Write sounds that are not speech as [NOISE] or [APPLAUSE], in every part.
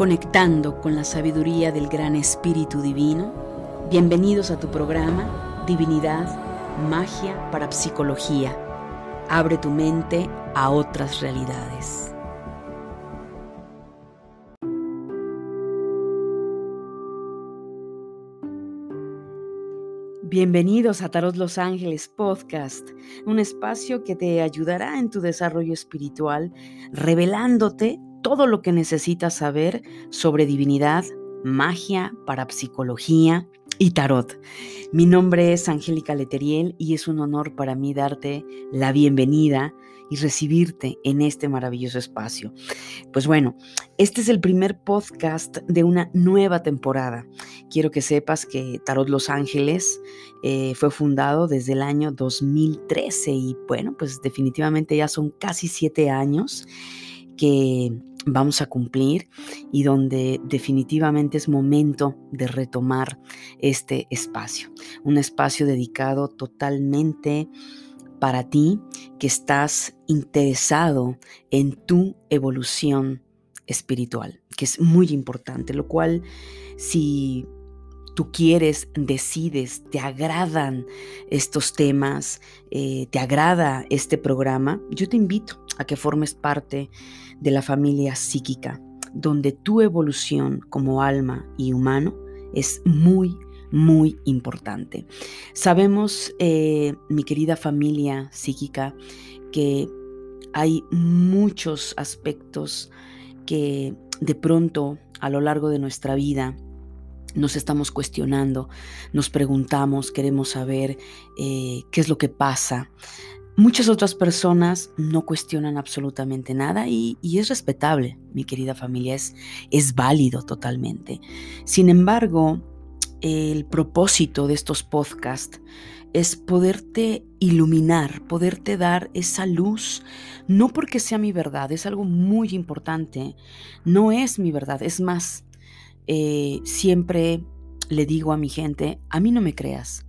conectando con la sabiduría del gran Espíritu Divino. Bienvenidos a tu programa Divinidad, Magia para Psicología. Abre tu mente a otras realidades. Bienvenidos a Tarot Los Ángeles Podcast, un espacio que te ayudará en tu desarrollo espiritual, revelándote todo lo que necesitas saber sobre divinidad, magia, parapsicología y tarot. Mi nombre es Angélica Leteriel y es un honor para mí darte la bienvenida y recibirte en este maravilloso espacio. Pues bueno, este es el primer podcast de una nueva temporada. Quiero que sepas que Tarot Los Ángeles eh, fue fundado desde el año 2013 y bueno, pues definitivamente ya son casi siete años que vamos a cumplir y donde definitivamente es momento de retomar este espacio. Un espacio dedicado totalmente para ti que estás interesado en tu evolución espiritual, que es muy importante, lo cual si tú quieres, decides, te agradan estos temas, eh, te agrada este programa, yo te invito a que formes parte de la familia psíquica, donde tu evolución como alma y humano es muy, muy importante. Sabemos, eh, mi querida familia psíquica, que hay muchos aspectos que de pronto a lo largo de nuestra vida nos estamos cuestionando, nos preguntamos, queremos saber eh, qué es lo que pasa. Muchas otras personas no cuestionan absolutamente nada y, es respetable, mi querida familia, es, es válido totalmente. Sin embargo, el propósito de estos podcasts es poderte iluminar, poderte dar esa luz, no porque sea mi verdad, es algo muy importante, no es mi verdad, es más, eh, siempre le digo a mi gente, a mí no me creas.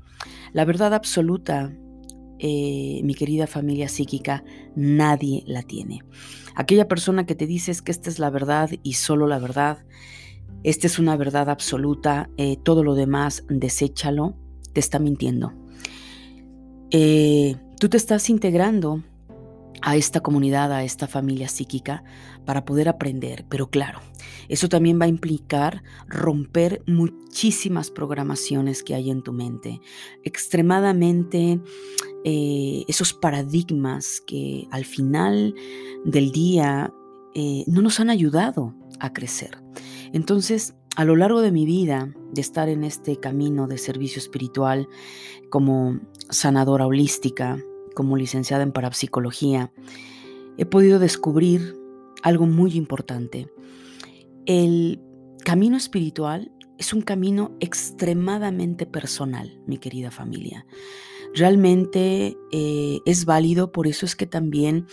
La verdad absoluta, eh, mi querida familia psíquica, nadie la tiene. Aquella persona que te dice que esta es la verdad y solo la verdad, esta es una verdad absoluta, eh, todo lo demás, deséchalo, te está mintiendo. tú te estás integrando a esta comunidad, a esta familia psíquica, para poder aprender. Pero claro, eso también va a implicar romper muchísimas programaciones que hay en tu mente, extremadamente eh, esos paradigmas que al final del día eh, no nos han ayudado a crecer. Entonces, a lo largo de mi vida, de estar en este camino de servicio espiritual como sanadora holística, como licenciada en parapsicología, he podido descubrir algo muy importante. El camino espiritual es un camino extremadamente personal, mi querida familia. Realmente eh, es válido, por eso es que también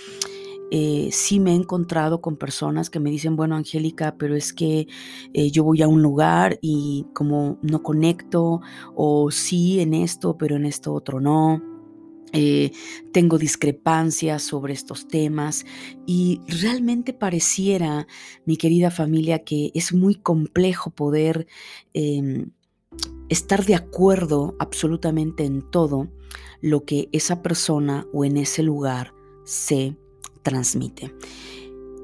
eh, sí me he encontrado con personas que me dicen, bueno, Angélica, pero es que eh, yo voy a un lugar y como no conecto, o sí en esto, pero en esto otro no. Eh, tengo discrepancias sobre estos temas y realmente pareciera, mi querida familia, que es muy complejo poder em, estar de acuerdo absolutamente en todo lo que esa persona o en ese lugar se transmite.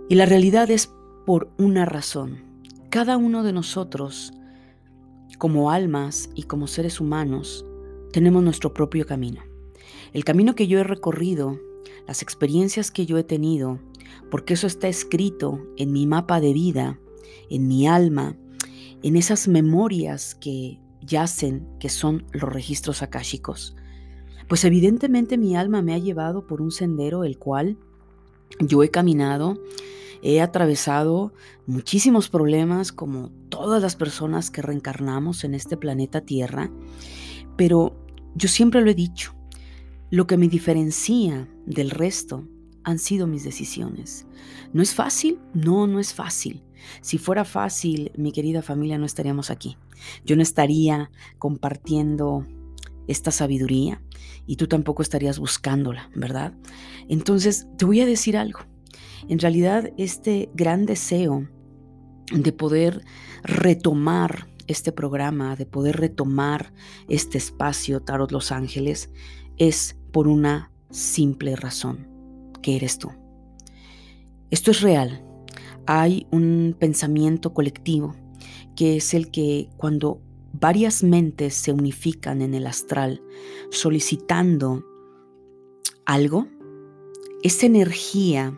Y la realidad es por una razón. Cada uno de nosotros, como almas y como seres humanos, tenemos nuestro propio camino. El camino que yo he recorrido, las experiencias que yo he tenido, porque eso está escrito en mi mapa de vida, en mi alma, en esas memorias que yacen, que son los registros akáshicos. Pues evidentemente mi alma me ha llevado por un sendero el cual yo he caminado, he atravesado muchísimos problemas como todas las personas que reencarnamos en este planeta Tierra, pero yo siempre lo he dicho, lo que me diferencia del resto han sido mis decisiones. ¿No es fácil? No, no es fácil. Si fuera fácil, mi querida familia, no estaríamos aquí. Yo no estaría compartiendo esta sabiduría y tú tampoco estarías buscándola, ¿verdad? Entonces, te voy a decir algo. En realidad, este gran deseo de poder retomar este programa, de poder retomar este espacio Tarot Los Ángeles, es por una simple razón, que eres tú. Esto es real. Hay un pensamiento colectivo que es el que cuando varias mentes se unifican en el astral solicitando algo, esa energía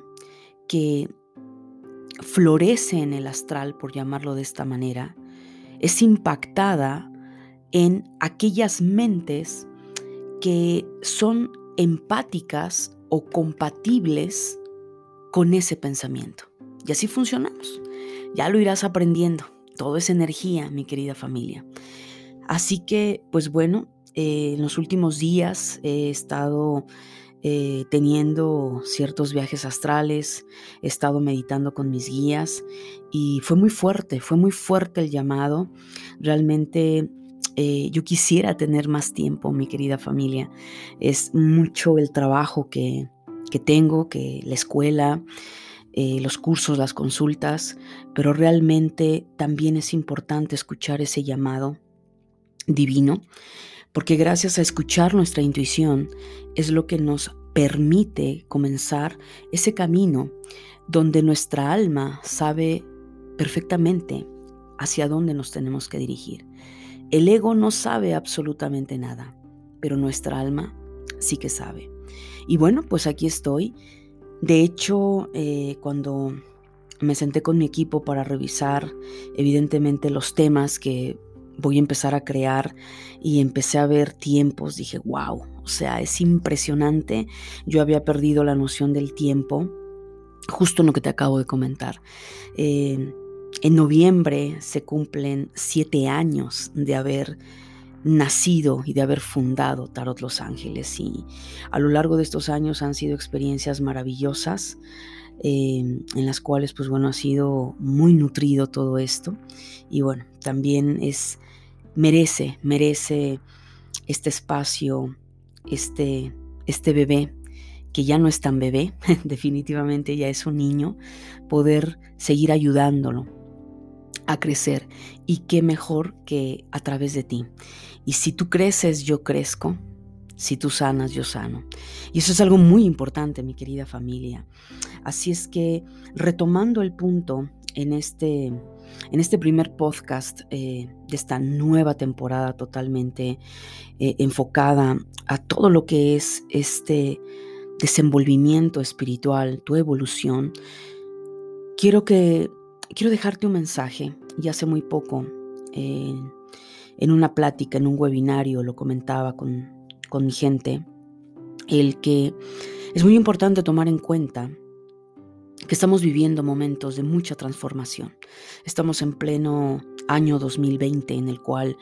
que florece en el astral, por llamarlo de esta manera, es impactada en aquellas mentes que son empáticas o compatibles con ese pensamiento. Y así funcionamos. Ya lo irás aprendiendo. Todo es energía, mi querida familia. Así que, pues bueno, eh, en los últimos días he estado eh, teniendo ciertos viajes astrales, he estado meditando con mis guías y fue muy fuerte, fue muy fuerte el llamado. Realmente eh, yo quisiera tener más tiempo, mi querida familia. Es mucho el trabajo que, que tengo, que la escuela, eh, los cursos, las consultas, pero realmente también es importante escuchar ese llamado divino, porque gracias a escuchar nuestra intuición es lo que nos permite comenzar ese camino donde nuestra alma sabe perfectamente hacia dónde nos tenemos que dirigir. El ego no sabe absolutamente nada, pero nuestra alma sí que sabe. Y bueno, pues aquí estoy de hecho, eh, cuando me senté con mi equipo para revisar evidentemente los temas que voy a empezar a crear y empecé a ver tiempos, dije, wow, o sea, es impresionante. Yo había perdido la noción del tiempo, justo en lo que te acabo de comentar. Eh, en noviembre se cumplen siete años de haber nacido y de haber fundado Tarot Los Ángeles. Y a lo largo de estos años han sido experiencias maravillosas. Em, en las cuales pues bueno ha sido muy nutrido todo esto y bueno también es merece merece este espacio este este bebé que ya no es tan bebé [LAUGHS] definitivamente ya es un niño poder seguir ayudándolo a crecer y qué mejor que a través de ti. Y si tú creces, yo crezco. Si tú sanas, yo sano. Y eso es algo muy importante, mi querida familia. Así es que retomando el punto en este, en este primer podcast eh, de esta nueva temporada totalmente eh, enfocada a todo lo que es este desenvolvimiento espiritual, tu evolución, quiero que quiero dejarte un mensaje. Y hace muy poco, eh, en una plática, en un webinario, lo comentaba con, con mi gente, el que es muy importante tomar en cuenta que estamos viviendo momentos de mucha transformación. Estamos en pleno año 2020 en el cual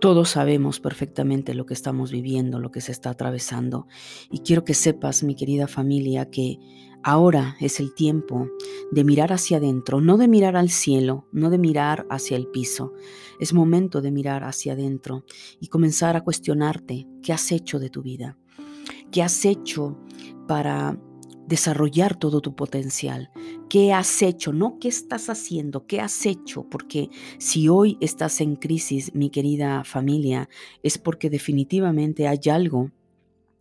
todos sabemos perfectamente lo que estamos viviendo, lo que se está atravesando. Y quiero que sepas, mi querida familia, que ahora es el tiempo de mirar hacia adentro, no de mirar al cielo, no de mirar hacia el piso. Es momento de mirar hacia adentro y comenzar a cuestionarte qué has hecho de tu vida, qué has hecho para desarrollar todo tu potencial. ¿Qué has hecho? No qué estás haciendo, qué has hecho, porque si hoy estás en crisis, mi querida familia, es porque definitivamente hay algo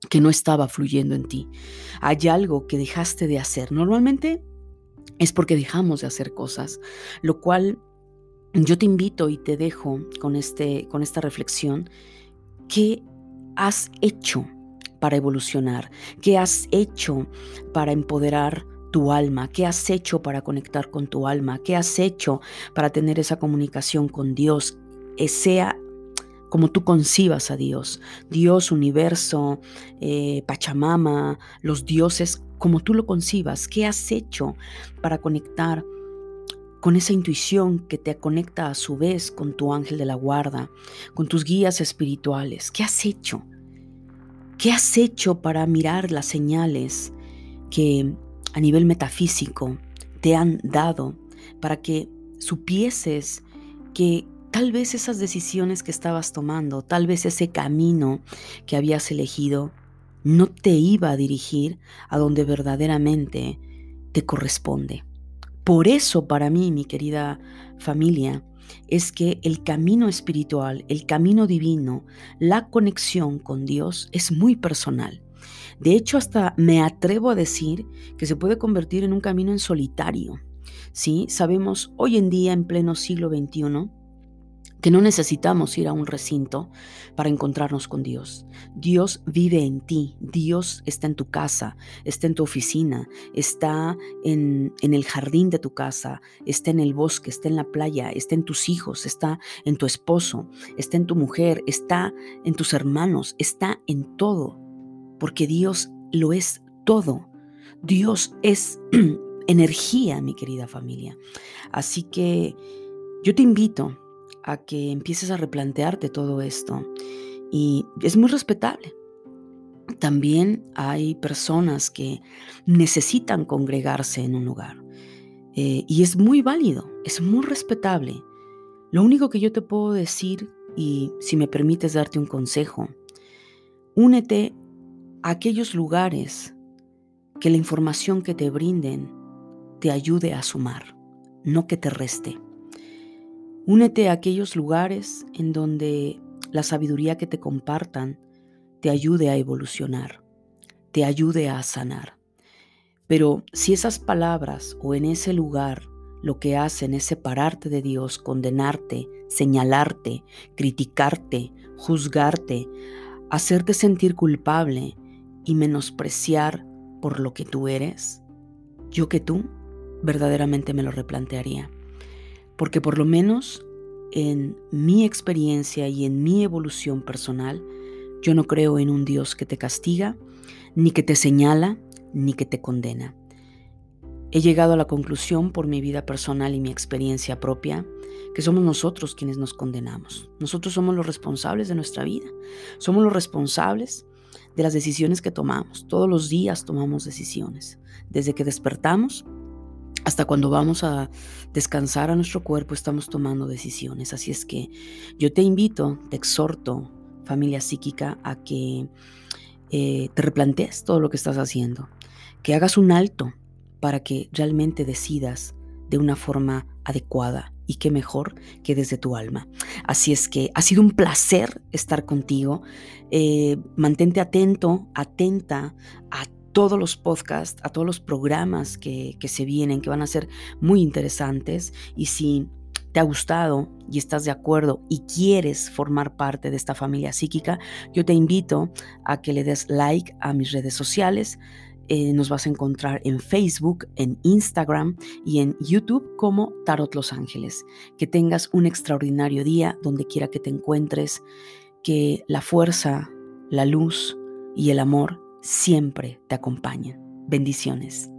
que no estaba fluyendo en ti. Hay algo que dejaste de hacer. Normalmente es porque dejamos de hacer cosas, lo cual yo te invito y te dejo con, este, con esta reflexión. ¿Qué has hecho para evolucionar? ¿Qué has hecho para empoderar tu alma? ¿Qué has hecho para conectar con tu alma? ¿Qué has hecho para tener esa comunicación con Dios? Sea como tú concibas a Dios, Dios, universo, eh, Pachamama, los dioses, como tú lo concibas. ¿Qué has hecho para conectar con esa intuición que te conecta a su vez con tu ángel de la guarda, con tus guías espirituales? ¿Qué has hecho? ¿Qué has hecho para mirar las señales que a nivel metafísico te han dado para que supieses que tal vez esas decisiones que estabas tomando, tal vez ese camino que habías elegido, no te iba a dirigir a donde verdaderamente te corresponde? Por eso para mí, mi querida familia, es que el camino espiritual, el camino divino, la conexión con Dios es muy personal. De hecho, hasta me atrevo a decir que se puede convertir en un camino en solitario. ¿sí? Sabemos hoy en día, en pleno siglo XXI, que no necesitamos ir a un recinto para encontrarnos con Dios. Dios vive en ti, Dios está en tu casa, está en tu oficina, está en, en, el jardín de tu casa, está en el bosque, está en la playa, está en tus hijos, está en tu esposo, está en tu mujer, está en tus hermanos, está en todo, porque Dios lo es todo. Dios es [CLEARS THROAT] energía, mi querida familia. Así que yo te invito a que empieces a replantearte todo esto y es muy respetable. También hay personas que necesitan congregarse en un lugar eh, y es muy válido, es muy respetable. Lo único que yo te puedo decir, y si me permites darte un consejo, únete a aquellos lugares que la información que te brinden te ayude a sumar, no que te reste. Únete a aquellos lugares en donde la sabiduría que te compartan te ayude a evolucionar, te ayude a sanar. Pero si esas palabras o en ese lugar lo que hacen es separarte de Dios, condenarte, señalarte, criticarte, juzgarte, hacerte sentir culpable y menospreciar por lo que tú eres, yo que tú verdaderamente me lo replantearía. Porque por lo menos en mi experiencia y en mi evolución personal, yo no creo en un Dios que te castiga, ni que te señala, ni que te condena. He llegado a la conclusión por mi vida personal y mi experiencia propia que somos nosotros quienes nos condenamos. Nosotros somos los responsables de nuestra vida. Somos los responsables de las decisiones que tomamos. Todos los días tomamos decisiones. Desde que despertamos hasta cuando vamos a descansar a nuestro cuerpo estamos tomando decisiones. Así es que yo te invito, te exhorto, familia psíquica, a que eh, te replantees todo lo que estás haciendo, que hagas un alto para que realmente decidas de una forma adecuada y qué mejor que desde tu alma. Así es que ha sido un placer estar contigo. Eh, mantente atento, atenta a todos los podcasts, a todos los programas que, se vienen, que van a ser muy interesantes. Y si te ha gustado y estás de acuerdo y quieres formar parte de esta familia psíquica, yo te invito a que le des like a mis redes sociales. Eh, nos vas a encontrar en Facebook, en Instagram y en YouTube como Tarot Los Ángeles. Que tengas un extraordinario día donde quiera que te encuentres, que la fuerza, la luz y el amor siempre te acompaña. Bendiciones.